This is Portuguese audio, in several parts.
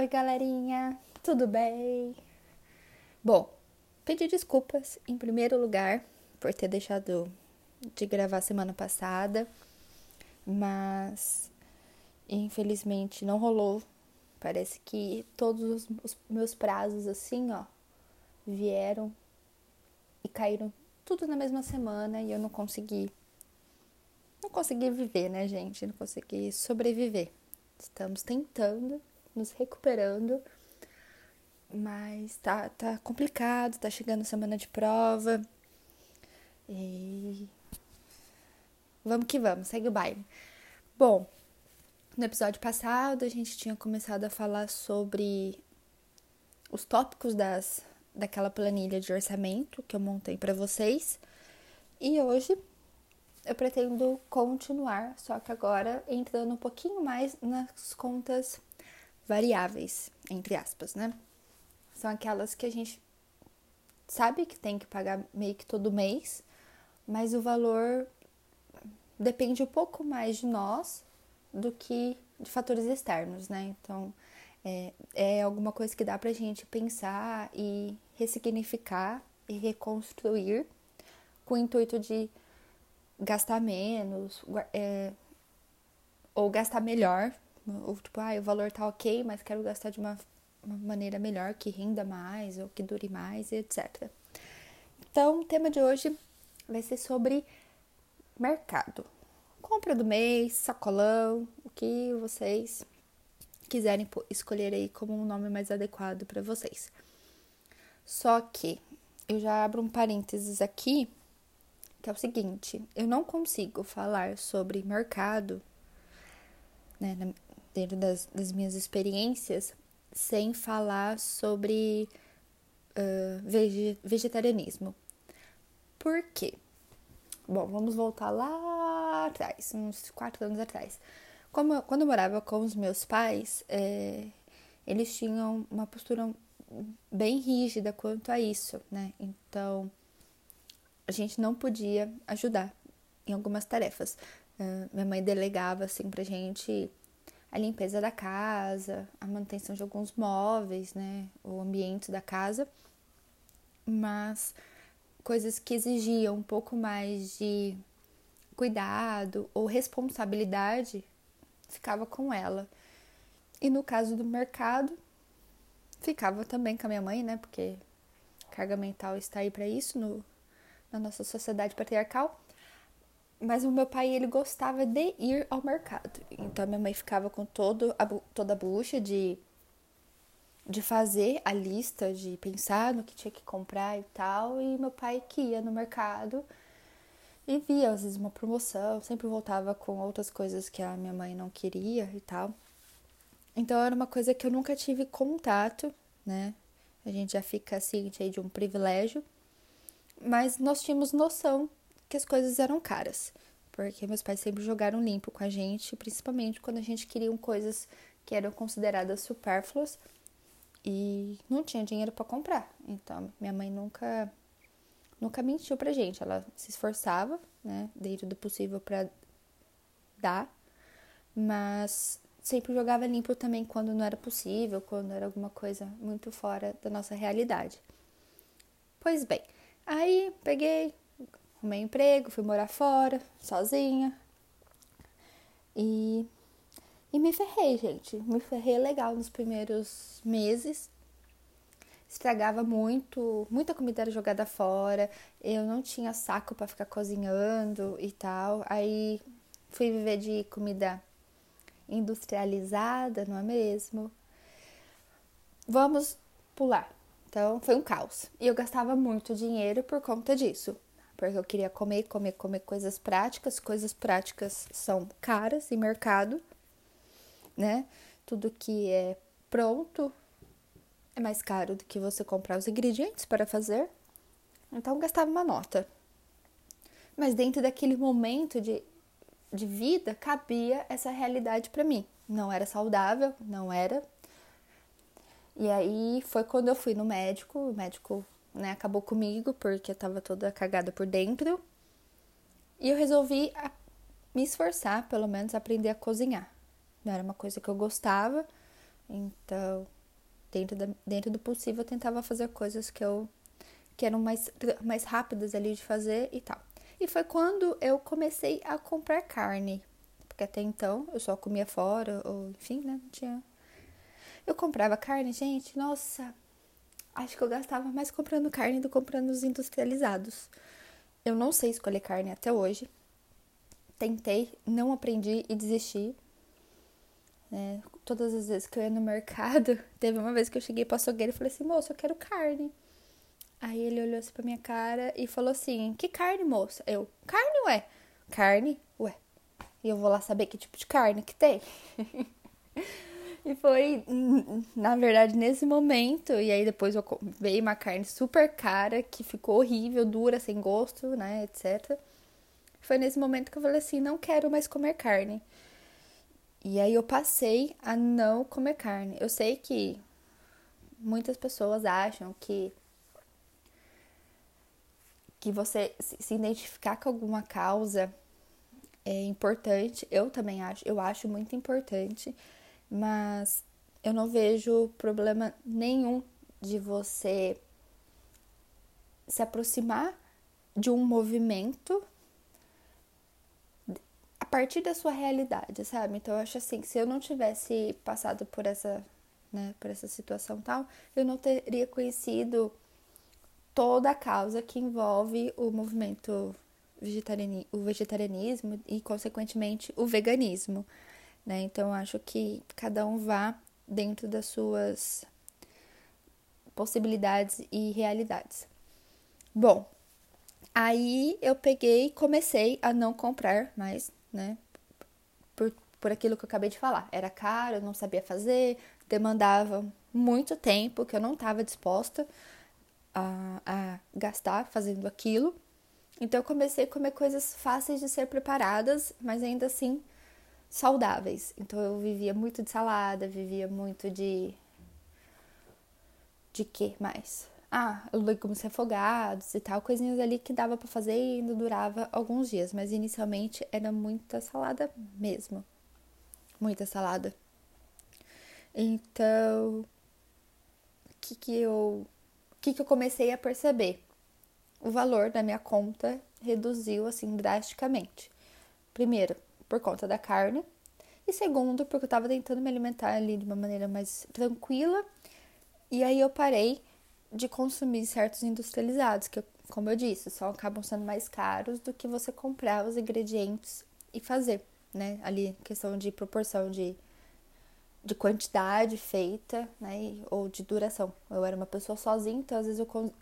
Oi, galerinha, tudo bem? Bom, pedir desculpas em primeiro lugar por ter deixado de gravar semana passada, mas infelizmente não rolou. Parece que todos os meus prazos, assim, ó, vieram e caíram tudo na mesma semana e eu não consegui. Não consegui viver, né, gente? Não consegui sobreviver. Estamos tentando, nos recuperando, mas tá, tá complicado, tá chegando semana de prova. E vamos que vamos, segue o baile. Bom, no episódio passado a gente tinha começado a falar sobre os tópicos das, daquela planilha de orçamento que eu montei para vocês. E hoje eu pretendo continuar, só que agora entrando um pouquinho mais nas contas variáveis, entre aspas, né? São aquelas que a gente sabe que tem que pagar meio que todo mês, mas o valor depende um pouco mais de nós do que de fatores externos, né? Então, é, é alguma coisa que dá pra gente pensar e ressignificar e reconstruir com o intuito de gastar menos é, ou gastar melhor. Ou tipo, ah, o valor tá ok, mas quero gastar de uma, uma maneira melhor, que renda mais ou que dure mais, etc. Então, o tema de hoje vai ser sobre mercado. Compra do mês, sacolão, o que vocês quiserem escolher aí como um nome mais adequado para vocês. Só que eu já abro um parênteses aqui que é o seguinte: eu não consigo falar sobre mercado, né, dentro das, das minhas experiências, sem falar sobre uh, vegetarianismo. Por quê? Bom, vamos voltar lá atrás, uns quatro anos atrás. Como, quando eu morava com os meus pais, é, eles tinham uma postura bem rígida quanto a isso, né? Então, a gente não podia ajudar em algumas tarefas. Uh, minha mãe delegava assim pra gente a limpeza da casa, a manutenção de alguns móveis, né, o ambiente da casa, mas coisas que exigiam um pouco mais de cuidado ou responsabilidade ficava com ela. E no caso do mercado, ficava também com a minha mãe, né, porque carga mental está aí para isso no na nossa sociedade patriarcal. Mas o meu pai, ele gostava de ir ao mercado. Então, minha mãe ficava com todo a, toda a bucha de, de fazer a lista, de pensar no que tinha que comprar e tal. E meu pai que ia no mercado e via, às vezes, uma promoção. Sempre voltava com outras coisas que a minha mãe não queria e tal. Então, era uma coisa que eu nunca tive contato, né? A gente já fica ciente aí de um privilégio mas nós tínhamos noção que as coisas eram caras, porque meus pais sempre jogaram limpo com a gente, principalmente quando a gente queria coisas que eram consideradas supérfluas e não tinha dinheiro para comprar. Então, minha mãe nunca nunca mentiu pra gente, ela se esforçava, né, dentro do possível para dar, mas sempre jogava limpo também quando não era possível, quando era alguma coisa muito fora da nossa realidade. Pois bem, Aí peguei, arrumei emprego, fui morar fora, sozinha. E, e me ferrei, gente. Me ferrei legal nos primeiros meses. Estragava muito, muita comida era jogada fora. Eu não tinha saco para ficar cozinhando e tal. Aí fui viver de comida industrializada, não é mesmo? Vamos pular então foi um caos. E eu gastava muito dinheiro por conta disso. Porque eu queria comer, comer, comer coisas práticas. Coisas práticas são caras em mercado, né? Tudo que é pronto é mais caro do que você comprar os ingredientes para fazer. Então gastava uma nota. Mas dentro daquele momento de, de vida cabia essa realidade para mim. Não era saudável, não era e aí foi quando eu fui no médico, o médico né, acabou comigo porque eu tava toda cagada por dentro. E eu resolvi me esforçar, pelo menos, aprender a cozinhar. Não era uma coisa que eu gostava, Então, dentro, da, dentro do possível, eu tentava fazer coisas que eu que eram mais, mais rápidas ali de fazer e tal. E foi quando eu comecei a comprar carne. Porque até então eu só comia fora, ou enfim, né? Não tinha. Eu comprava carne, gente, nossa, acho que eu gastava mais comprando carne do que comprando os industrializados. Eu não sei escolher carne até hoje. Tentei, não aprendi e desisti. É, todas as vezes que eu ia no mercado, teve uma vez que eu cheguei pro açougueiro e falei assim, moço, eu quero carne. Aí ele olhou assim pra minha cara e falou assim, que carne, moça? Eu, carne, ué? Carne? Ué. E eu vou lá saber que tipo de carne que tem. e foi, na verdade, nesse momento, e aí depois eu veio uma carne super cara, que ficou horrível, dura, sem gosto, né, etc. Foi nesse momento que eu falei assim, não quero mais comer carne. E aí eu passei a não comer carne. Eu sei que muitas pessoas acham que que você se identificar com alguma causa é importante. Eu também acho, eu acho muito importante, mas eu não vejo problema nenhum de você se aproximar de um movimento partir da sua realidade, sabe? Então eu acho assim, se eu não tivesse passado por essa, né, por essa situação tal, eu não teria conhecido toda a causa que envolve o movimento vegetarianismo, o vegetarianismo e consequentemente o veganismo, né? Então acho que cada um vá dentro das suas possibilidades e realidades. Bom, aí eu peguei e comecei a não comprar mais né? Por, por aquilo que eu acabei de falar. Era caro, eu não sabia fazer, demandava muito tempo que eu não estava disposta a, a gastar fazendo aquilo. Então eu comecei a comer coisas fáceis de ser preparadas, mas ainda assim saudáveis. Então eu vivia muito de salada, vivia muito de de que mais? ah, legumes refogados e tal, coisinhas ali que dava para fazer e ainda durava alguns dias, mas inicialmente era muita salada mesmo. Muita salada. Então, o que que eu que que eu comecei a perceber? O valor da minha conta reduziu assim drasticamente. Primeiro, por conta da carne, e segundo, porque eu estava tentando me alimentar ali de uma maneira mais tranquila. E aí eu parei de consumir certos industrializados, que, como eu disse, só acabam sendo mais caros do que você comprar os ingredientes e fazer, né? Ali, questão de proporção de, de quantidade feita, né? Ou de duração. Eu era uma pessoa sozinha, então às vezes eu.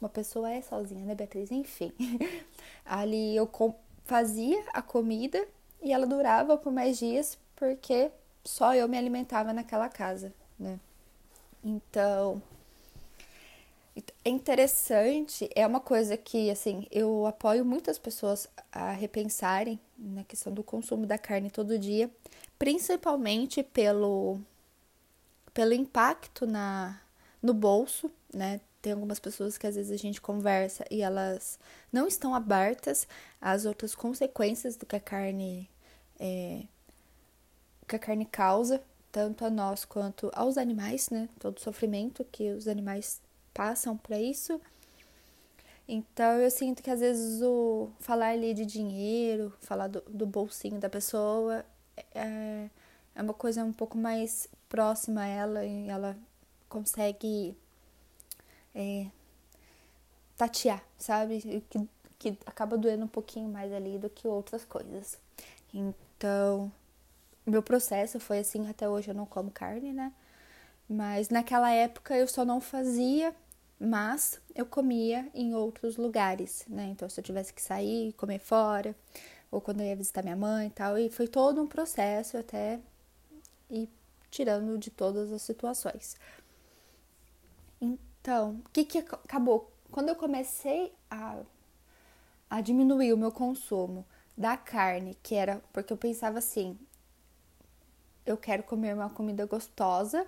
Uma pessoa é sozinha, né, Beatriz? Enfim. Ali eu fazia a comida e ela durava por mais dias porque só eu me alimentava naquela casa, né? Então, é interessante, é uma coisa que, assim, eu apoio muitas pessoas a repensarem na questão do consumo da carne todo dia, principalmente pelo, pelo impacto na, no bolso, né? Tem algumas pessoas que às vezes a gente conversa e elas não estão abertas às outras consequências do que a carne é, que a carne causa, tanto a nós quanto aos animais, né? Todo o sofrimento que os animais passam para isso. Então eu sinto que às vezes o falar ali de dinheiro, falar do, do bolsinho da pessoa é, é uma coisa um pouco mais próxima a ela e ela consegue é, tatear, sabe? Que, que acaba doendo um pouquinho mais ali do que outras coisas. Então, meu processo foi assim, até hoje eu não como carne, né? Mas naquela época eu só não fazia mas eu comia em outros lugares, né? Então, se eu tivesse que sair, comer fora, ou quando eu ia visitar minha mãe e tal, e foi todo um processo até ir tirando de todas as situações. Então, o que que acabou? Quando eu comecei a, a diminuir o meu consumo da carne, que era porque eu pensava assim, eu quero comer uma comida gostosa,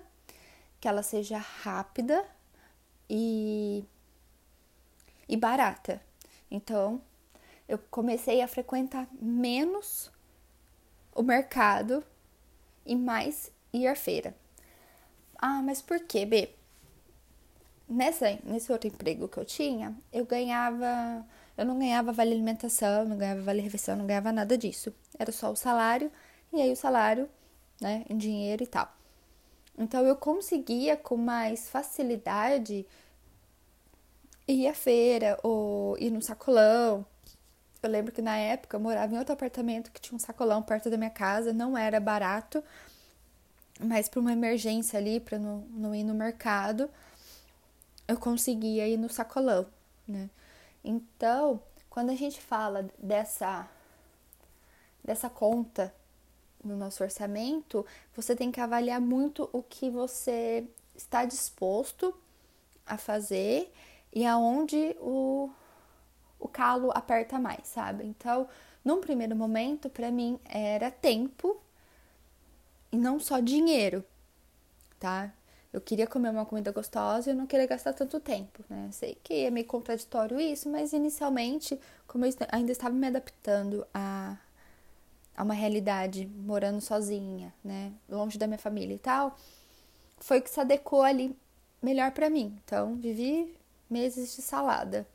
que ela seja rápida, e, e barata. Então, eu comecei a frequentar menos o mercado e mais ir à feira. Ah, mas por quê, B? Nessa, nesse outro emprego que eu tinha, eu ganhava. Eu não ganhava vale alimentação, não ganhava vale refeição, não ganhava nada disso. Era só o salário, e aí o salário, né, em dinheiro e tal. Então eu conseguia com mais facilidade ir à feira ou ir no sacolão. Eu lembro que na época eu morava em outro apartamento que tinha um sacolão perto da minha casa, não era barato, mas para uma emergência ali, para não, não ir no mercado, eu conseguia ir no sacolão, né? Então, quando a gente fala dessa dessa conta no nosso orçamento, você tem que avaliar muito o que você está disposto a fazer e aonde o, o calo aperta mais, sabe? Então, num primeiro momento, para mim era tempo e não só dinheiro, tá? Eu queria comer uma comida gostosa e eu não queria gastar tanto tempo, né? Sei que é meio contraditório isso, mas inicialmente, como eu ainda estava me adaptando a, a uma realidade morando sozinha, né? Longe da minha família e tal, foi o que se adequou ali melhor para mim. Então, vivi meses de salada.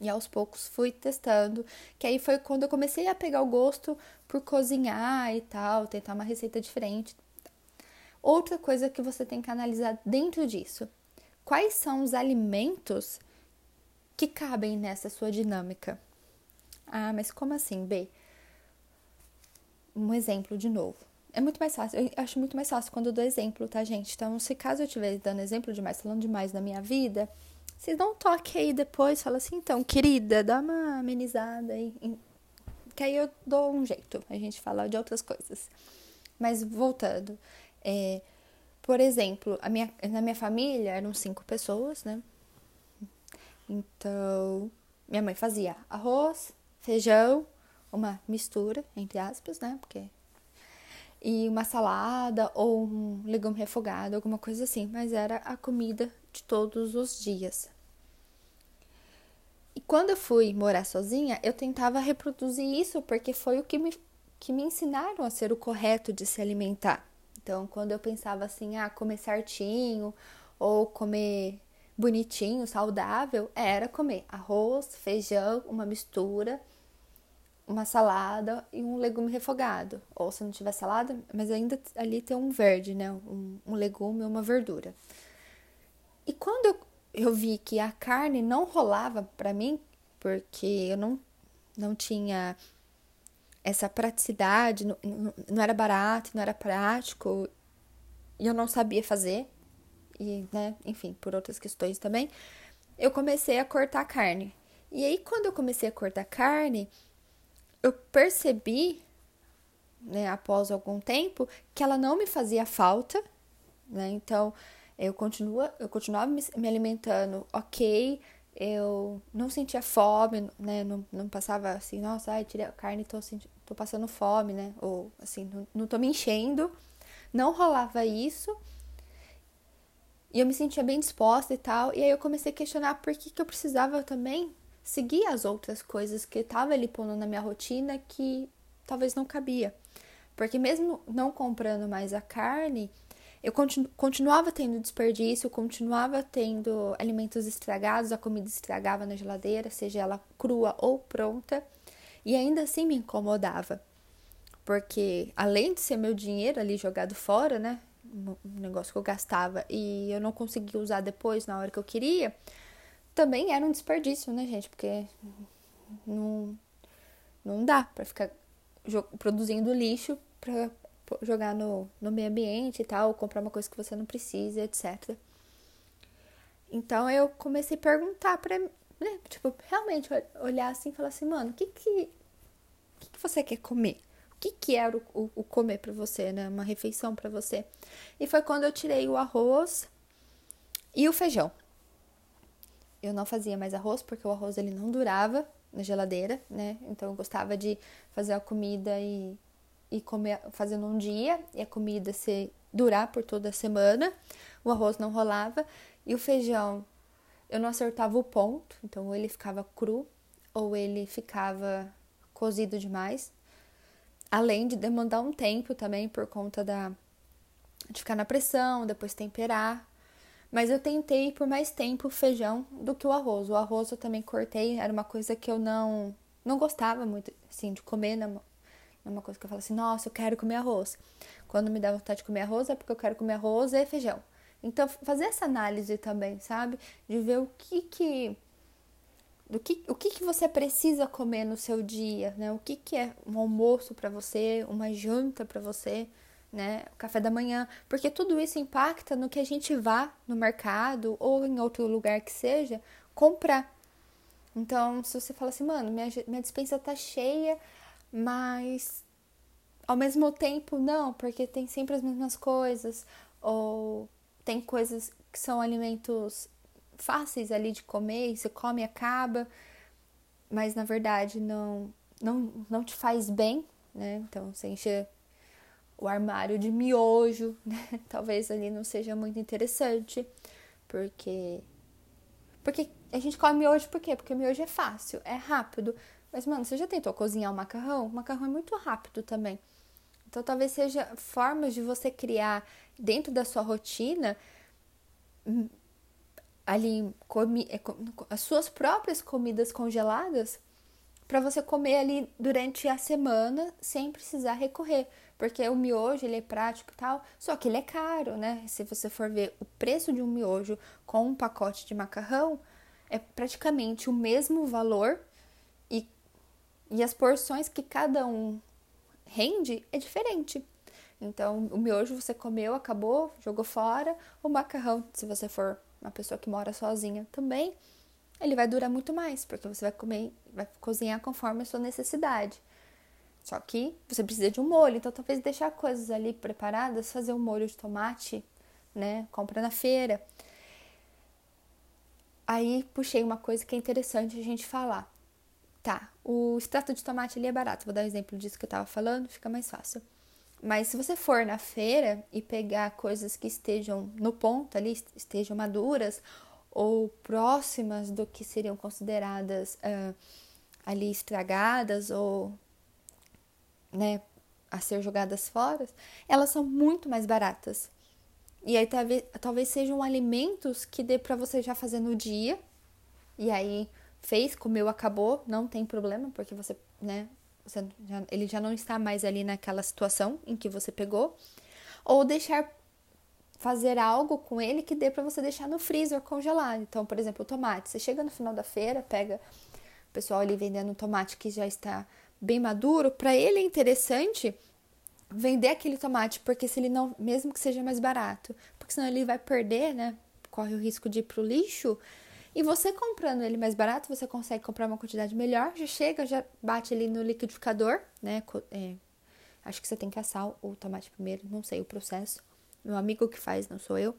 E aos poucos fui testando, que aí foi quando eu comecei a pegar o gosto por cozinhar e tal, tentar uma receita diferente. Outra coisa que você tem que analisar dentro disso: quais são os alimentos que cabem nessa sua dinâmica? Ah, mas como assim, B? Um exemplo de novo. É muito mais fácil, eu acho muito mais fácil quando eu dou exemplo, tá, gente? Então, se caso eu estiver dando exemplo demais, falando demais da minha vida, vocês dão um toque aí depois, fala assim, então, querida, dá uma amenizada aí. Que aí eu dou um jeito, a gente fala de outras coisas. Mas voltando, é, por exemplo, a minha, na minha família eram cinco pessoas, né? Então, minha mãe fazia arroz, feijão, uma mistura, entre aspas, né? Porque. E uma salada ou um legume refogado, alguma coisa assim. Mas era a comida de todos os dias. E quando eu fui morar sozinha, eu tentava reproduzir isso porque foi o que me, que me ensinaram a ser o correto de se alimentar. Então, quando eu pensava assim, ah, comer certinho ou comer bonitinho, saudável, era comer arroz, feijão, uma mistura, uma salada e um legume refogado. Ou se não tiver salada, mas ainda ali tem um verde, né? Um, um legume ou uma verdura. E quando eu, eu vi que a carne não rolava para mim, porque eu não, não tinha essa praticidade, não, não era barato, não era prático, e eu não sabia fazer, e, né, enfim, por outras questões também, eu comecei a cortar carne. E aí, quando eu comecei a cortar carne, eu percebi, né, após algum tempo, que ela não me fazia falta, né, então eu, continua, eu continuava me, me alimentando ok, eu não sentia fome, né? Não, não passava assim, nossa, ai, tirei a carne e tô, tô passando fome, né? Ou assim, não, não tô me enchendo. Não rolava isso. E eu me sentia bem disposta e tal. E aí eu comecei a questionar por que, que eu precisava também seguir as outras coisas que tava ali pondo na minha rotina que talvez não cabia. Porque mesmo não comprando mais a carne, eu continu continuava tendo desperdício, continuava tendo alimentos estragados, a comida estragava na geladeira, seja ela crua ou pronta, e ainda assim me incomodava. Porque além de ser meu dinheiro ali jogado fora, né? Um negócio que eu gastava e eu não conseguia usar depois na hora que eu queria, também era um desperdício, né, gente? Porque não, não dá para ficar produzindo lixo para jogar no, no meio ambiente e tal, comprar uma coisa que você não precisa, etc. Então eu comecei a perguntar pra, né, tipo, realmente olhar assim e falar assim, mano, o que que, que que você quer comer? O que que era o, o, o comer para você, né? Uma refeição para você. E foi quando eu tirei o arroz e o feijão. Eu não fazia mais arroz porque o arroz ele não durava na geladeira, né? Então eu gostava de fazer a comida e e comer fazendo um dia e a comida se durar por toda a semana. O arroz não rolava e o feijão eu não acertava o ponto, então ou ele ficava cru ou ele ficava cozido demais. Além de demandar um tempo também por conta da de ficar na pressão, depois temperar. Mas eu tentei por mais tempo o feijão do que o arroz. O arroz eu também cortei, era uma coisa que eu não não gostava muito assim de comer, não é uma coisa que eu falo assim, nossa, eu quero comer arroz. Quando me dá vontade de comer arroz é porque eu quero comer arroz e feijão. Então fazer essa análise também, sabe? De ver o que que do que, o que, que você precisa comer no seu dia, né? O que, que é um almoço para você, uma janta para você, né? O café da manhã, porque tudo isso impacta no que a gente vá no mercado ou em outro lugar que seja comprar. Então, se você fala assim, mano, minha, minha dispensa tá cheia, mas ao mesmo tempo não, porque tem sempre as mesmas coisas, ou tem coisas que são alimentos fáceis ali de comer, e você come e acaba, mas na verdade não, não, não te faz bem, né? Então você enche o armário de miojo, né? Talvez ali não seja muito interessante, porque. Porque a gente come miojo por quê? Porque miojo é fácil, é rápido. Mas, mano, você já tentou cozinhar o macarrão? O macarrão é muito rápido também. Então, talvez seja formas de você criar dentro da sua rotina ali comi, é, as suas próprias comidas congeladas para você comer ali durante a semana sem precisar recorrer, porque o miojo ele é prático e tal, só que ele é caro, né? Se você for ver o preço de um miojo com um pacote de macarrão, é praticamente o mesmo valor e as porções que cada um rende é diferente. Então, o miojo você comeu, acabou, jogou fora. O macarrão, se você for uma pessoa que mora sozinha também, ele vai durar muito mais, porque você vai comer, vai cozinhar conforme a sua necessidade. Só que você precisa de um molho, então talvez deixar coisas ali preparadas, fazer um molho de tomate, né? Compra na feira. Aí puxei uma coisa que é interessante a gente falar. Tá, o extrato de tomate ali é barato. Vou dar um exemplo disso que eu tava falando, fica mais fácil. Mas se você for na feira e pegar coisas que estejam no ponto ali, estejam maduras ou próximas do que seriam consideradas uh, ali estragadas ou né, a ser jogadas fora, elas são muito mais baratas. E aí talvez, talvez sejam alimentos que dê para você já fazer no dia. E aí fez, comeu, acabou, não tem problema, porque você, né, você já, ele já não está mais ali naquela situação em que você pegou, ou deixar fazer algo com ele que dê para você deixar no freezer congelado. Então, por exemplo, o tomate, você chega no final da feira, pega o pessoal ali vendendo um tomate que já está bem maduro, para ele é interessante vender aquele tomate, porque se ele não, mesmo que seja mais barato, porque senão ele vai perder, né? Corre o risco de ir pro lixo. E você comprando ele mais barato, você consegue comprar uma quantidade melhor, já chega, já bate ali no liquidificador, né? É, acho que você tem que assar o tomate primeiro, não sei o processo. Meu amigo que faz, não sou eu.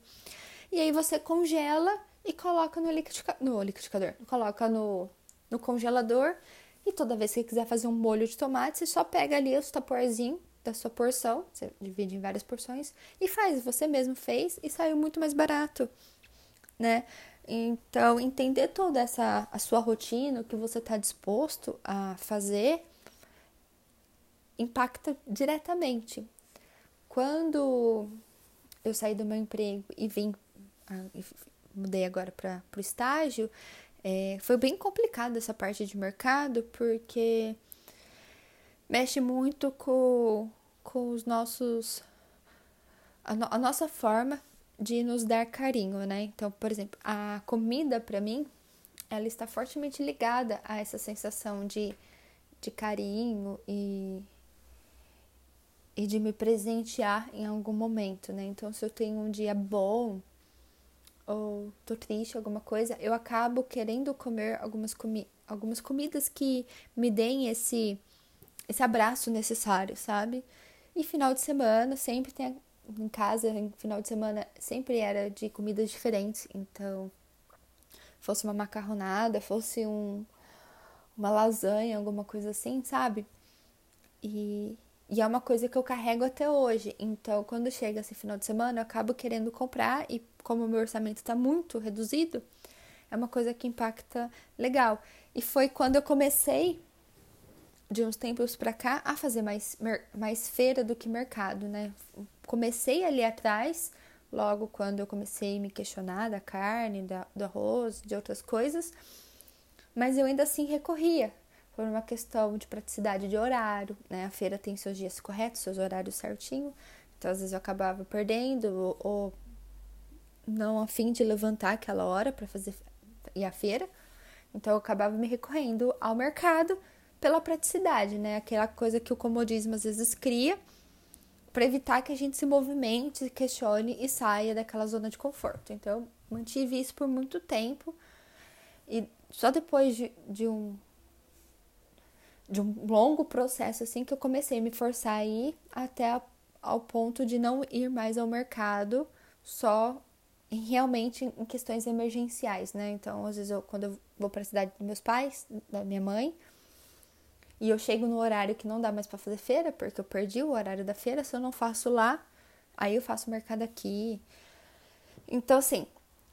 E aí você congela e coloca no, liquidifica no liquidificador, coloca no, no congelador. E toda vez que quiser fazer um molho de tomate, você só pega ali os taporzinho da sua porção, você divide em várias porções e faz. Você mesmo fez e saiu muito mais barato, né? Então, entender toda essa a sua rotina, o que você está disposto a fazer, impacta diretamente. Quando eu saí do meu emprego e vim, mudei agora para o estágio, é, foi bem complicado essa parte de mercado, porque mexe muito com, com os nossos. a, no, a nossa forma de nos dar carinho, né? Então, por exemplo, a comida para mim, ela está fortemente ligada a essa sensação de, de carinho e, e de me presentear em algum momento, né? Então, se eu tenho um dia bom ou tô triste, alguma coisa, eu acabo querendo comer algumas, comi algumas comidas que me deem esse, esse abraço necessário, sabe? E final de semana sempre tem em casa, em final de semana, sempre era de comidas diferentes. Então, fosse uma macarronada, fosse um, uma lasanha, alguma coisa assim, sabe? E, e é uma coisa que eu carrego até hoje. Então, quando chega esse final de semana, eu acabo querendo comprar e como o meu orçamento está muito reduzido, é uma coisa que impacta legal. E foi quando eu comecei de uns tempos para cá a fazer mais, mais feira do que mercado, né? Comecei ali atrás, logo quando eu comecei a me questionar da carne, da, do arroz, de outras coisas, mas eu ainda assim recorria por uma questão de praticidade de horário, né? A feira tem seus dias corretos, seus horários certinho, então às vezes eu acabava perdendo ou, ou não a fim de levantar aquela hora para fazer ir à feira, então eu acabava me recorrendo ao mercado pela praticidade, né? Aquela coisa que o comodismo às vezes cria para evitar que a gente se movimente, questione e saia daquela zona de conforto. Então, eu mantive isso por muito tempo e só depois de, de um de um longo processo assim que eu comecei a me forçar a ir até a, ao ponto de não ir mais ao mercado só realmente em questões emergenciais, né? Então, às vezes eu quando eu vou para a cidade dos meus pais, da minha mãe, e eu chego no horário que não dá mais para fazer feira, porque eu perdi o horário da feira, se eu não faço lá, aí eu faço mercado aqui. Então, assim,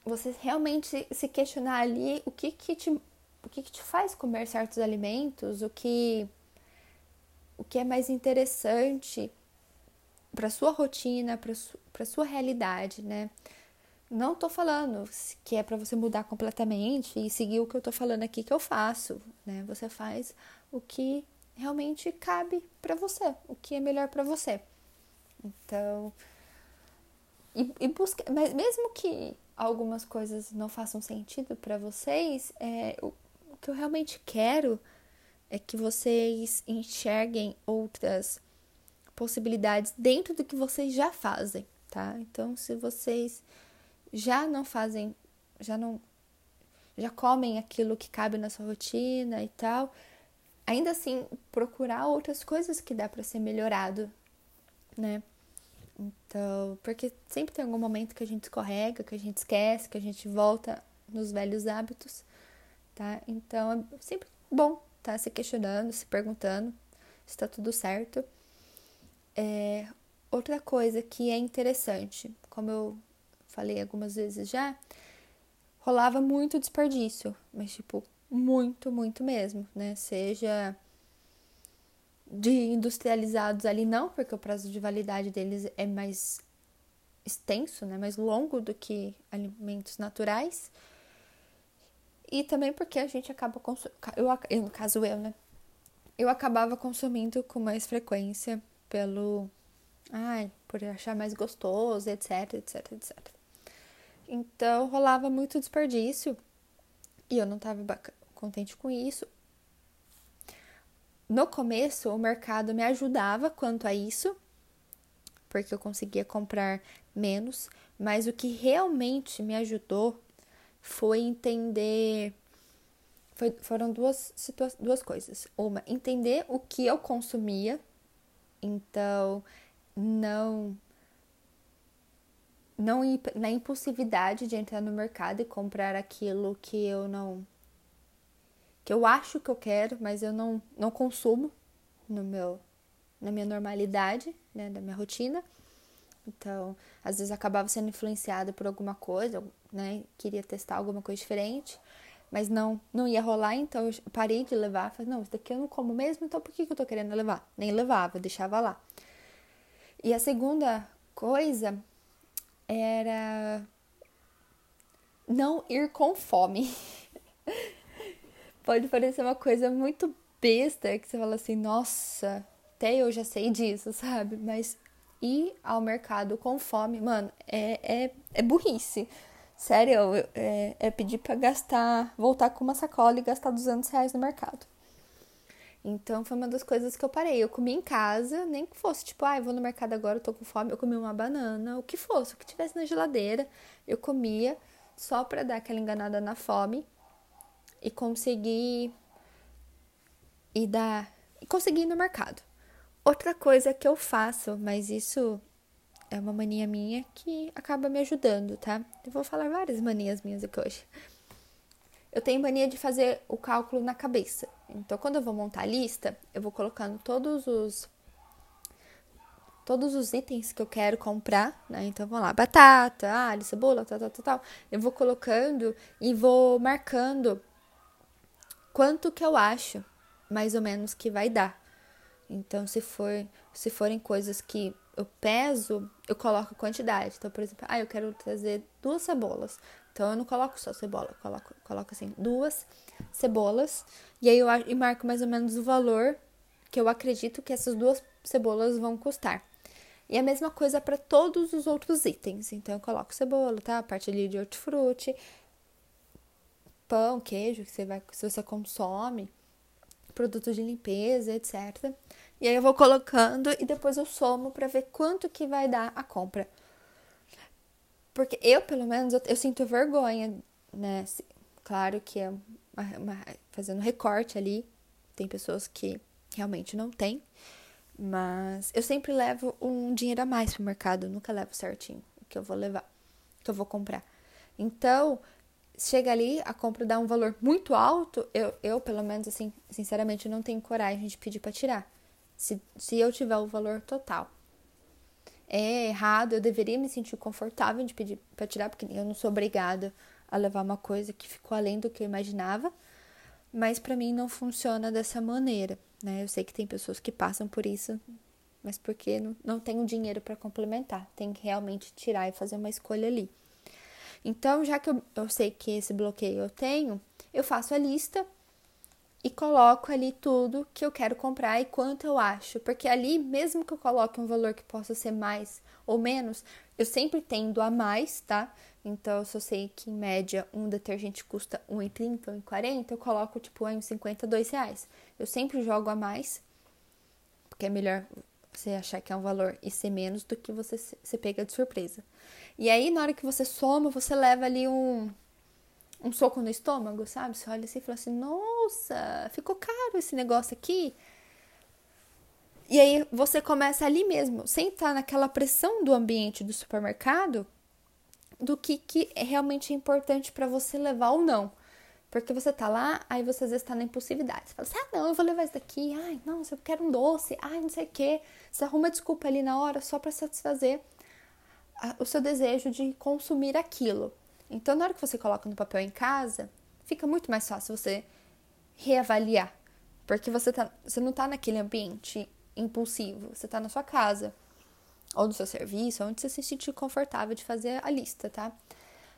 você realmente se questionar ali o que que te, o que que te faz comer certos alimentos, o que, o que é mais interessante para sua rotina, para sua realidade, né? Não tô falando que é para você mudar completamente e seguir o que eu tô falando aqui que eu faço, né? Você faz o que realmente cabe para você, o que é melhor para você. Então, e, e busca, mas mesmo que algumas coisas não façam sentido para vocês, é, o, o que eu realmente quero é que vocês enxerguem outras possibilidades dentro do que vocês já fazem, tá? Então, se vocês já não fazem, já não já comem aquilo que cabe na sua rotina e tal, ainda assim procurar outras coisas que dá para ser melhorado, né? Então, porque sempre tem algum momento que a gente escorrega, que a gente esquece, que a gente volta nos velhos hábitos, tá? Então, é sempre bom tá se questionando, se perguntando se está tudo certo. É, outra coisa que é interessante, como eu falei algumas vezes já, rolava muito desperdício, mas tipo, muito, muito mesmo, né? Seja de industrializados ali não, porque o prazo de validade deles é mais extenso, né? Mais longo do que alimentos naturais. E também porque a gente acaba consumindo, eu, no caso eu, né? Eu acabava consumindo com mais frequência pelo, ai, por achar mais gostoso, etc, etc, etc. Então rolava muito desperdício e eu não estava contente com isso. No começo, o mercado me ajudava quanto a isso, porque eu conseguia comprar menos, mas o que realmente me ajudou foi entender. Foi, foram duas, duas coisas. Uma, entender o que eu consumia, então não não na impulsividade de entrar no mercado e comprar aquilo que eu não que eu acho que eu quero, mas eu não, não consumo no meu na minha normalidade, né, da minha rotina. Então, às vezes acabava sendo influenciada por alguma coisa, né, queria testar alguma coisa diferente, mas não não ia rolar, então eu parei de levar, falei, não, isso daqui eu não como mesmo, então por que, que eu tô querendo levar? Nem levava, deixava lá. E a segunda coisa era não ir com fome. Pode parecer uma coisa muito besta que você fala assim, nossa, até eu já sei disso, sabe? Mas ir ao mercado com fome, mano, é, é, é burrice. Sério, é, é pedir para gastar, voltar com uma sacola e gastar 200 reais no mercado. Então foi uma das coisas que eu parei. Eu comi em casa, nem que fosse tipo, ah, eu vou no mercado agora, eu tô com fome, eu comi uma banana, o que fosse, o que tivesse na geladeira, eu comia só para dar aquela enganada na fome e conseguir e dar e conseguir ir no mercado. Outra coisa que eu faço, mas isso é uma mania minha que acaba me ajudando, tá? Eu vou falar várias manias minhas aqui hoje eu tenho mania de fazer o cálculo na cabeça. Então, quando eu vou montar a lista, eu vou colocando todos os todos os itens que eu quero comprar, né? Então, vamos lá, batata, alho, cebola, tal, tal, tal, tal. Eu vou colocando e vou marcando quanto que eu acho mais ou menos que vai dar. Então, se for, se forem coisas que eu peso, eu coloco quantidade. Então, por exemplo, ah, eu quero trazer duas cebolas. Então, eu não coloco só cebola, eu coloco, coloco assim, duas cebolas. E aí eu marco mais ou menos o valor que eu acredito que essas duas cebolas vão custar. E a mesma coisa para todos os outros itens. Então, eu coloco cebola, tá? A parte ali de hortifruti, pão, queijo, que você vai, se você consome, produtos de limpeza, etc. E aí eu vou colocando e depois eu somo para ver quanto que vai dar a compra. Porque eu, pelo menos, eu, eu sinto vergonha, né? Claro que é uma, uma, fazendo recorte ali. Tem pessoas que realmente não tem. Mas eu sempre levo um dinheiro a mais pro mercado. Eu nunca levo certinho o que eu vou levar, que eu vou comprar. Então, chega ali, a compra dá um valor muito alto. Eu, eu pelo menos, assim, sinceramente, não tenho coragem de pedir para tirar se, se eu tiver o valor total. É errado, eu deveria me sentir confortável de pedir para tirar, porque eu não sou obrigada a levar uma coisa que ficou além do que eu imaginava, mas para mim não funciona dessa maneira, né? Eu sei que tem pessoas que passam por isso, mas porque não, não tenho dinheiro para complementar, tem que realmente tirar e fazer uma escolha ali. Então, já que eu, eu sei que esse bloqueio eu tenho, eu faço a lista e coloco ali tudo que eu quero comprar e quanto eu acho, porque ali, mesmo que eu coloque um valor que possa ser mais ou menos, eu sempre tendo a mais, tá? Então, eu sei que em média um detergente custa 1,30 ou 1,40, eu coloco tipo em 52 reais. Eu sempre jogo a mais, porque é melhor você achar que é um valor e ser menos do que você se pega de surpresa. E aí, na hora que você soma, você leva ali um um soco no estômago, sabe? Você olha assim e fala assim: nossa, ficou caro esse negócio aqui. E aí você começa ali mesmo, sem estar naquela pressão do ambiente do supermercado, do que, que é realmente importante para você levar ou não. Porque você tá lá, aí você às vezes tá na impulsividade. Você fala assim, ah, não, eu vou levar isso daqui. Ai, não, eu quero um doce. Ai, não sei o quê. Você arruma desculpa ali na hora só para satisfazer o seu desejo de consumir aquilo. Então, na hora que você coloca no papel em casa, fica muito mais fácil você reavaliar. Porque você, tá, você não está naquele ambiente impulsivo, você está na sua casa, ou no seu serviço, onde você se sentir confortável de fazer a lista, tá?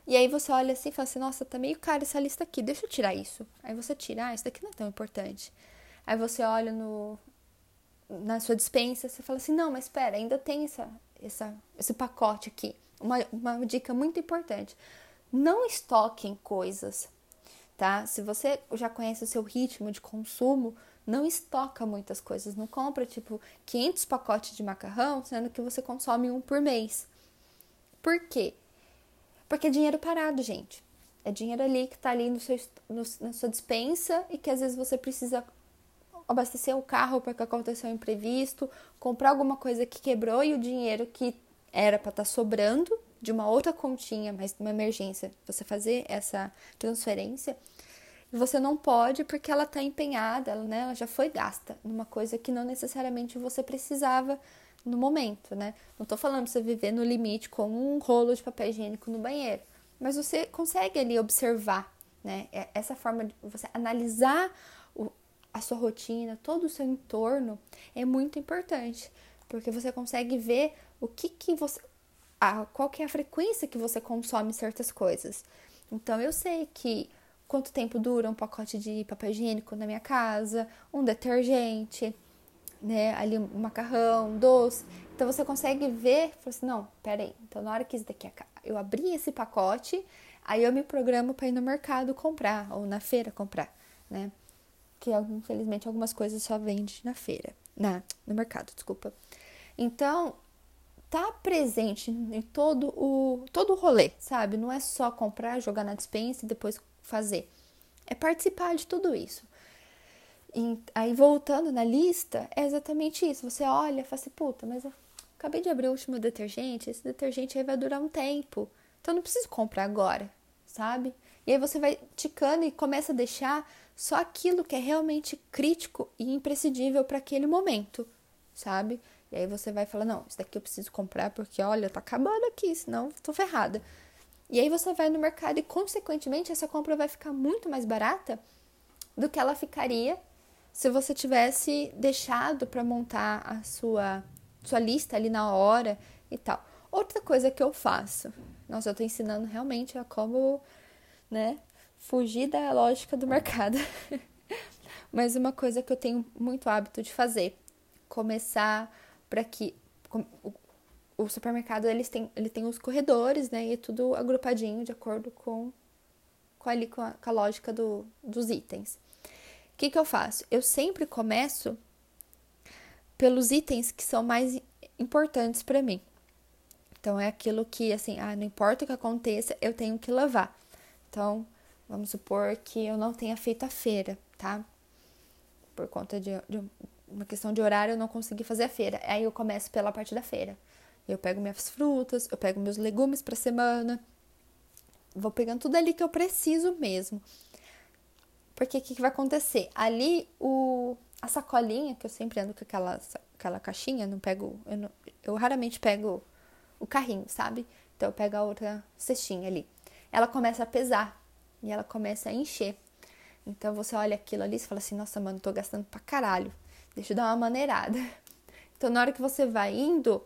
E aí você olha assim e fala assim, nossa, tá meio caro essa lista aqui, deixa eu tirar isso. Aí você tira, ah, isso daqui não é tão importante. Aí você olha no, na sua dispensa, você fala assim, não, mas espera, ainda tem essa, essa, esse pacote aqui. Uma, uma dica muito importante não estoquem coisas, tá? Se você já conhece o seu ritmo de consumo, não estoca muitas coisas. Não compra, tipo, 500 pacotes de macarrão, sendo que você consome um por mês. Por quê? Porque é dinheiro parado, gente. É dinheiro ali que tá ali no seu, no, na sua dispensa e que às vezes você precisa abastecer o carro porque aconteceu um imprevisto, comprar alguma coisa que quebrou e o dinheiro que era para estar tá sobrando de uma outra continha, mas numa emergência, você fazer essa transferência, você não pode porque ela está empenhada, ela, né, ela já foi gasta numa coisa que não necessariamente você precisava no momento, né? Não estou falando para você viver no limite com um rolo de papel higiênico no banheiro, mas você consegue ali observar, né? É, essa forma de você analisar o, a sua rotina, todo o seu entorno é muito importante, porque você consegue ver o que que você, a, qual que é a frequência que você consome certas coisas. Então eu sei que quanto tempo dura um pacote de papel higiênico na minha casa, um detergente, né, ali um macarrão, um doce. Então você consegue ver, fala assim, não, peraí, então na hora que isso daqui eu abri esse pacote, aí eu me programo para ir no mercado comprar ou na feira comprar, né? Que infelizmente algumas coisas só vende na feira, na no mercado, desculpa. Então, tá presente em todo o todo o rolê, sabe? Não é só comprar, jogar na dispensa e depois fazer. É participar de tudo isso. E aí voltando na lista, é exatamente isso. Você olha e fala assim, puta, mas eu acabei de abrir o último detergente, esse detergente aí vai durar um tempo. Então não preciso comprar agora, sabe? E aí você vai ticando e começa a deixar só aquilo que é realmente crítico e imprescindível para aquele momento, sabe? E aí você vai falar: não, isso daqui eu preciso comprar porque, olha, tá acabando aqui, senão tô ferrada. E aí você vai no mercado e, consequentemente, essa compra vai ficar muito mais barata do que ela ficaria se você tivesse deixado para montar a sua sua lista ali na hora e tal. Outra coisa que eu faço, nossa, eu tô ensinando realmente a como, né, fugir da lógica do mercado. Mas uma coisa que eu tenho muito hábito de fazer, começar para que o supermercado eles têm, ele tem os corredores, né? E é tudo agrupadinho de acordo com, com, ali, com, a, com a lógica do, dos itens. O que, que eu faço? Eu sempre começo pelos itens que são mais importantes para mim. Então é aquilo que, assim, ah, não importa o que aconteça, eu tenho que levar. Então, vamos supor que eu não tenha feito a feira, tá? Por conta de, de uma questão de horário, eu não consegui fazer a feira. Aí eu começo pela parte da feira. Eu pego minhas frutas, eu pego meus legumes para semana. Vou pegando tudo ali que eu preciso mesmo. Porque o que, que, vai acontecer? Ali, o, a sacolinha, que eu sempre ando com aquela, aquela caixinha, não pego. Eu, não, eu raramente pego o carrinho, sabe? Então eu pego a outra cestinha ali. Ela começa a pesar e ela começa a encher. Então você olha aquilo ali e fala assim: nossa, mano, tô gastando pra caralho. Deixa eu dar uma maneirada. Então na hora que você vai indo,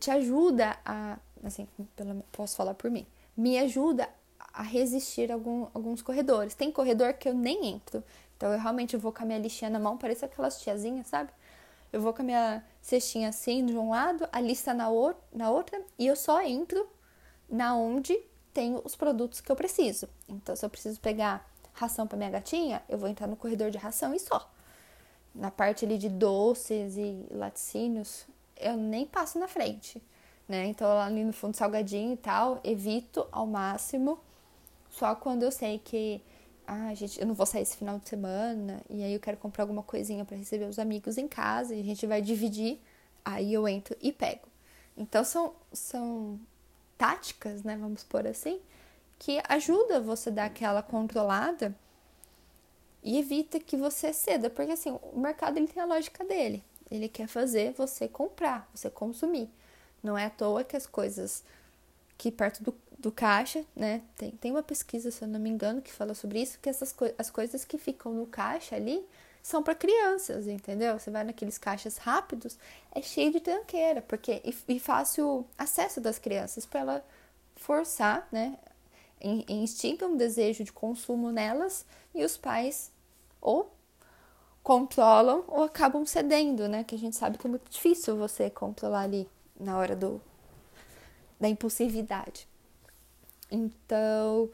te ajuda a, assim, pelo, posso falar por mim, me ajuda a resistir algum, alguns corredores. Tem corredor que eu nem entro. Então eu realmente vou com a minha listinha na mão, parece aquelas tiazinhas, sabe? Eu vou com a minha cestinha assim de um lado, a lista na, na outra, e eu só entro na onde tenho os produtos que eu preciso. Então, se eu preciso pegar ração para minha gatinha, eu vou entrar no corredor de ração e só. Na parte ali de doces e laticínios, eu nem passo na frente, né? Então, ali no fundo, salgadinho e tal, evito ao máximo. Só quando eu sei que, ah, gente, eu não vou sair esse final de semana e aí eu quero comprar alguma coisinha para receber os amigos em casa e a gente vai dividir, aí eu entro e pego. Então, são, são táticas, né? Vamos por assim, que ajuda você a dar aquela controlada e evita que você ceda, porque assim, o mercado ele tem a lógica dele. Ele quer fazer você comprar, você consumir. Não é à toa que as coisas que perto do, do caixa, né? Tem, tem uma pesquisa, se eu não me engano, que fala sobre isso, que essas co as coisas que ficam no caixa ali são para crianças, entendeu? Você vai naqueles caixas rápidos, é cheio de tranqueira, porque e, e fácil acesso das crianças para ela forçar, né? Instiga um desejo de consumo nelas e os pais ou controlam ou acabam cedendo, né? Que a gente sabe que é muito difícil você controlar ali na hora do da impulsividade. Então,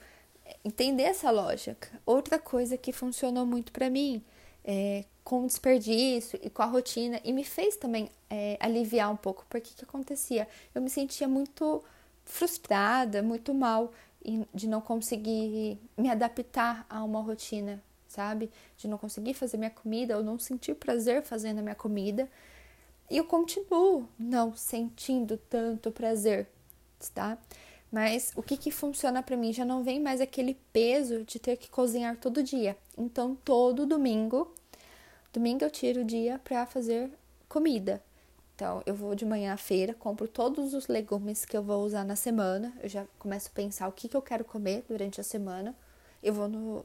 entender essa lógica. Outra coisa que funcionou muito para mim é, com o desperdício e com a rotina e me fez também é, aliviar um pouco, porque que acontecia? Eu me sentia muito frustrada, muito mal de não conseguir me adaptar a uma rotina sabe? De não conseguir fazer minha comida ou não sentir prazer fazendo a minha comida. E eu continuo não sentindo tanto prazer, tá? Mas o que que funciona para mim já não vem mais aquele peso de ter que cozinhar todo dia. Então todo domingo, domingo eu tiro o dia para fazer comida. Então eu vou de manhã à feira, compro todos os legumes que eu vou usar na semana. Eu já começo a pensar o que que eu quero comer durante a semana. Eu vou no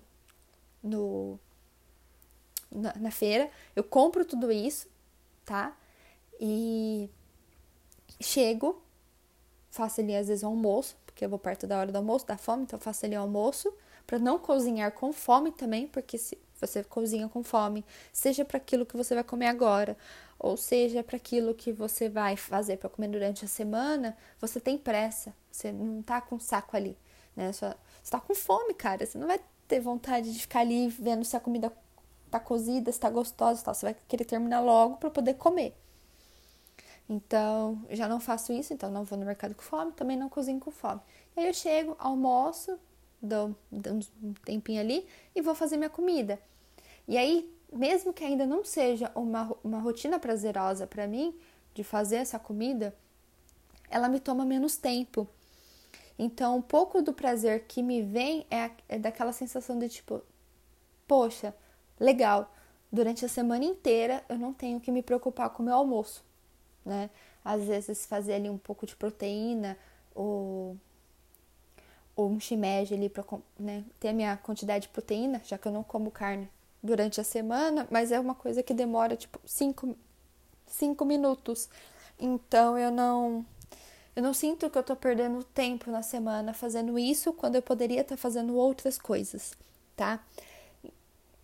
no na, na feira, eu compro tudo isso, tá? E chego, faço ali às vezes o almoço, porque eu vou perto da hora do almoço, da fome, então eu faço ali o almoço, para não cozinhar com fome também, porque se você cozinha com fome, seja para aquilo que você vai comer agora, ou seja para aquilo que você vai fazer para comer durante a semana, você tem pressa, você não tá com saco ali, né? Só, você tá com fome, cara, você não vai ter vontade de ficar ali vendo se a comida tá cozida, se tá gostosa e tal. Você vai querer terminar logo para poder comer. Então, já não faço isso, então não vou no mercado com fome, também não cozinho com fome. Aí eu chego, almoço, dou, dou um tempinho ali e vou fazer minha comida. E aí, mesmo que ainda não seja uma, uma rotina prazerosa para mim de fazer essa comida, ela me toma menos tempo. Então, um pouco do prazer que me vem é, é daquela sensação de tipo, poxa, legal, durante a semana inteira eu não tenho que me preocupar com o meu almoço, né? Às vezes fazer ali um pouco de proteína ou, ou um shimeji ali para né, ter a minha quantidade de proteína, já que eu não como carne durante a semana, mas é uma coisa que demora tipo cinco, cinco minutos. Então eu não eu não sinto que eu tô perdendo tempo na semana fazendo isso quando eu poderia estar tá fazendo outras coisas, tá?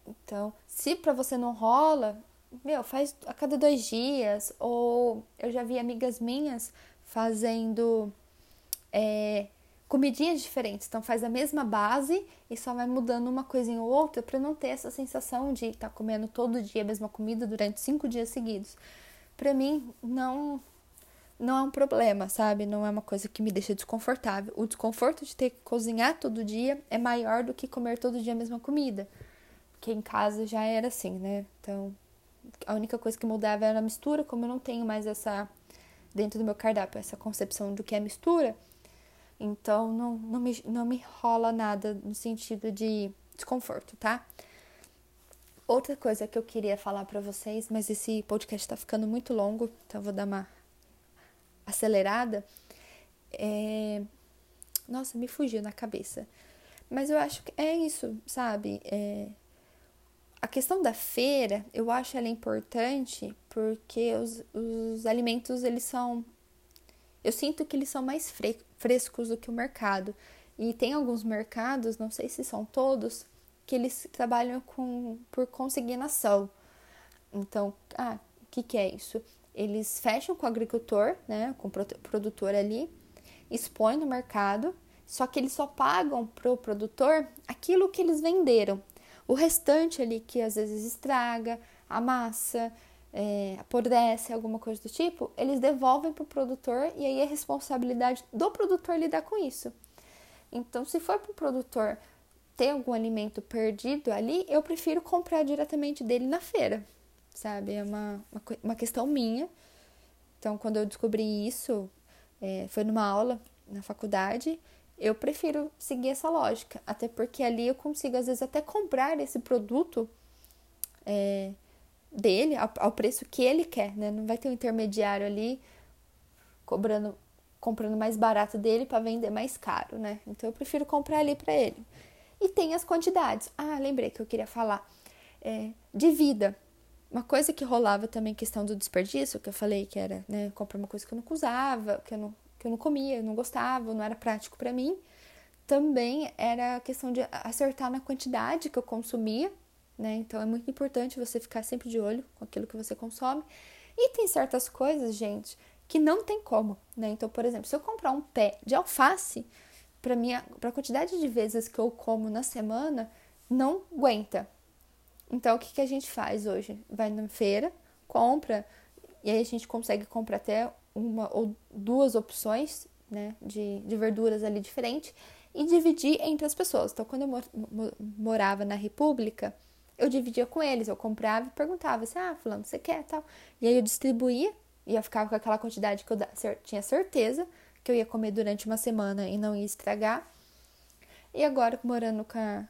Então, se para você não rola, meu, faz a cada dois dias. Ou eu já vi amigas minhas fazendo é, comidinhas diferentes. Então faz a mesma base e só vai mudando uma coisinha ou outra para não ter essa sensação de estar tá comendo todo dia a mesma comida durante cinco dias seguidos. Para mim não não é um problema, sabe? Não é uma coisa que me deixa desconfortável. O desconforto de ter que cozinhar todo dia é maior do que comer todo dia a mesma comida. Porque em casa já era assim, né? Então, a única coisa que mudava era a mistura, como eu não tenho mais essa dentro do meu cardápio essa concepção do que é mistura, então não, não, me, não me rola nada no sentido de desconforto, tá? Outra coisa que eu queria falar para vocês, mas esse podcast tá ficando muito longo, então eu vou dar uma acelerada. É... Nossa, me fugiu na cabeça. Mas eu acho que é isso, sabe? É... A questão da feira, eu acho ela importante porque os, os alimentos, eles são... Eu sinto que eles são mais frescos do que o mercado. E tem alguns mercados, não sei se são todos, que eles trabalham com, por consignação. Então, ah, o que, que é isso? Eles fecham com o agricultor, né, com o produtor ali, expõem no mercado, só que eles só pagam para o produtor aquilo que eles venderam. O restante ali que às vezes estraga, amassa, é, apodrece, alguma coisa do tipo, eles devolvem para o produtor e aí é responsabilidade do produtor lidar com isso. Então, se for para o produtor ter algum alimento perdido ali, eu prefiro comprar diretamente dele na feira, sabe? É uma, uma, uma questão minha. Então, quando eu descobri isso, é, foi numa aula na faculdade eu prefiro seguir essa lógica, até porque ali eu consigo às vezes até comprar esse produto é, dele ao, ao, preço que ele quer, né? Não vai ter um intermediário ali cobrando, comprando mais barato dele para vender mais caro, né? Então eu prefiro comprar ali para ele. E tem as quantidades. Ah, lembrei que eu queria falar é, de vida. Uma coisa que rolava também questão do desperdício, que eu falei que era, né, comprar uma coisa que eu não usava, que eu não que eu não comia, eu não gostava, não era prático para mim. Também era a questão de acertar na quantidade que eu consumia, né? Então é muito importante você ficar sempre de olho com aquilo que você consome. E tem certas coisas, gente, que não tem como, né? Então, por exemplo, se eu comprar um pé de alface, para minha, para a quantidade de vezes que eu como na semana, não aguenta. Então, o que, que a gente faz hoje? Vai na feira, compra, e aí a gente consegue comprar até uma ou duas opções né, de, de verduras ali diferentes e dividir entre as pessoas. Então, quando eu mor morava na República, eu dividia com eles, eu comprava e perguntava assim, ah, fulano, você quer tal? E aí eu distribuía e eu ficava com aquela quantidade que eu tinha certeza que eu ia comer durante uma semana e não ia estragar. E agora, morando com a,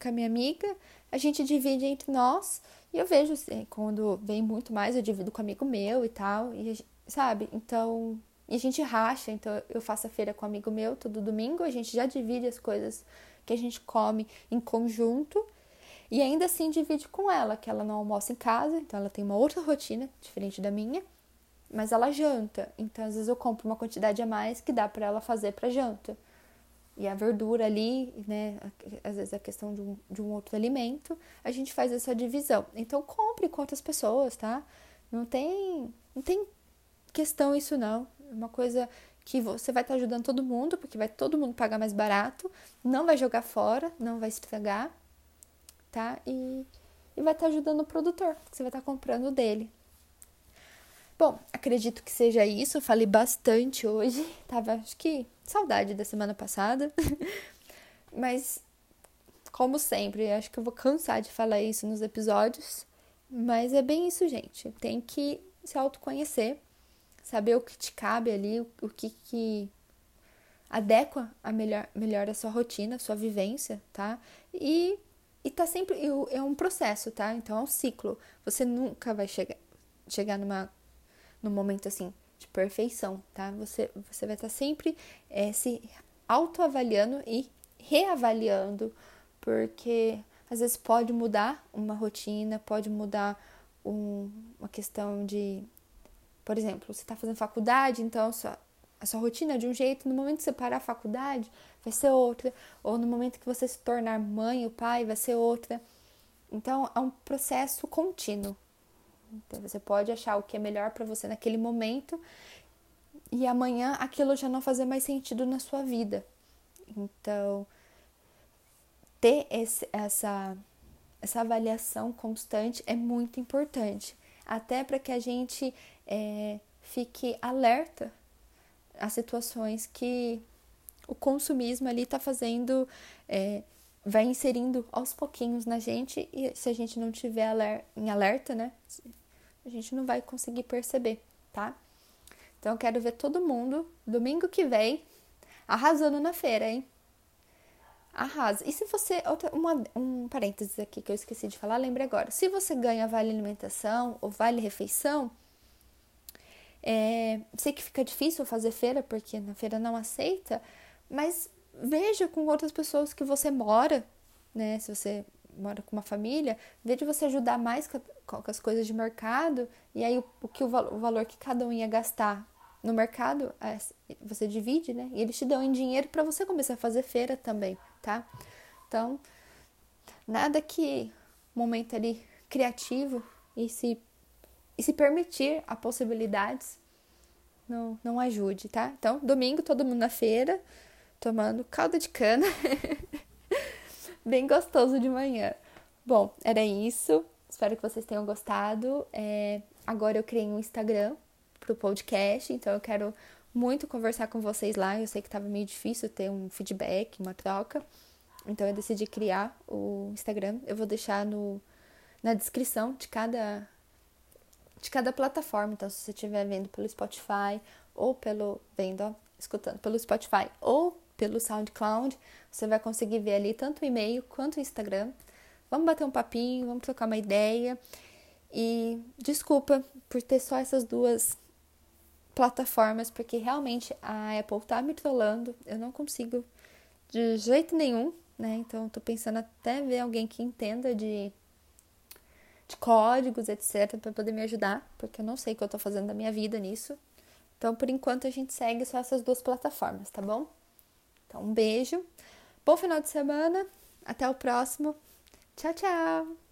com a minha amiga, a gente divide entre nós e eu vejo, assim, quando vem muito mais, eu divido com um amigo meu e tal, e sabe? Então, e a gente racha, então eu faço a feira com um amigo meu todo domingo, a gente já divide as coisas que a gente come em conjunto e ainda assim divide com ela, que ela não almoça em casa, então ela tem uma outra rotina diferente da minha, mas ela janta, então às vezes eu compro uma quantidade a mais que dá para ela fazer para janta. E a verdura ali, né, às vezes a questão de um, de um outro alimento, a gente faz essa divisão. Então compre com outras pessoas, tá? Não tem, não tem questão isso não. É uma coisa que você vai estar ajudando todo mundo, porque vai todo mundo pagar mais barato, não vai jogar fora, não vai estragar, tá? E, e vai estar ajudando o produtor, você vai estar comprando dele. Bom, acredito que seja isso. falei bastante hoje. Tava, acho que, saudade da semana passada. Mas, como sempre, acho que eu vou cansar de falar isso nos episódios. Mas é bem isso, gente. Tem que se autoconhecer saber o que te cabe ali, o, que, que adequa a melhor, melhor a sua rotina, a sua vivência, tá? E, e tá sempre. É um processo, tá? Então é um ciclo. Você nunca vai chegar, chegar numa, num momento assim de perfeição, tá? Você, você vai estar tá sempre é, se autoavaliando e reavaliando, porque às vezes pode mudar uma rotina, pode mudar um, uma questão de, por exemplo, você está fazendo faculdade, então sua, a sua rotina é de um jeito, no momento que você parar a faculdade, vai ser outra, ou no momento que você se tornar mãe ou pai, vai ser outra. Então, é um processo contínuo. Então, você pode achar o que é melhor para você naquele momento e amanhã aquilo já não fazer mais sentido na sua vida. Então, ter esse, essa, essa avaliação constante é muito importante, até para que a gente é, fique alerta às situações que o consumismo ali está fazendo, é, vai inserindo aos pouquinhos na gente e se a gente não tiver em alerta, né, a gente não vai conseguir perceber, tá? Então eu quero ver todo mundo domingo que vem arrasando na feira, hein? Arrasa. E se você. Outra, uma, um parênteses aqui que eu esqueci de falar, lembre agora. Se você ganha vale alimentação ou vale refeição, é, sei que fica difícil fazer feira porque na feira não aceita, mas veja com outras pessoas que você mora, né? Se você mora com uma família, veja você ajudar mais com, as coisas de mercado e aí o, o que o, o valor que cada um ia gastar no mercado, é, você divide, né? E eles te dão em dinheiro para você começar a fazer feira também, tá? Então, nada que momento ali criativo e se, e se permitir a possibilidades não, não ajude, tá? Então, domingo, todo mundo na feira, tomando calda de cana. Bem gostoso de manhã. Bom, era isso. Espero que vocês tenham gostado. É, agora eu criei um Instagram pro podcast, então eu quero muito conversar com vocês lá. Eu sei que estava meio difícil ter um feedback, uma troca. Então eu decidi criar o Instagram. Eu vou deixar no, na descrição de cada de cada plataforma. Então se você estiver vendo pelo Spotify ou pelo vendo, ó, escutando pelo Spotify ou pelo SoundCloud, você vai conseguir ver ali tanto o e-mail quanto o Instagram. Vamos bater um papinho, vamos trocar uma ideia. E desculpa por ter só essas duas plataformas, porque realmente a Apple tá me trollando, eu não consigo de jeito nenhum, né? Então tô pensando até ver alguém que entenda de, de códigos, etc, para poder me ajudar, porque eu não sei o que eu tô fazendo da minha vida nisso. Então, por enquanto a gente segue só essas duas plataformas, tá bom? Então, um beijo. Bom final de semana. Até o próximo. 悄悄。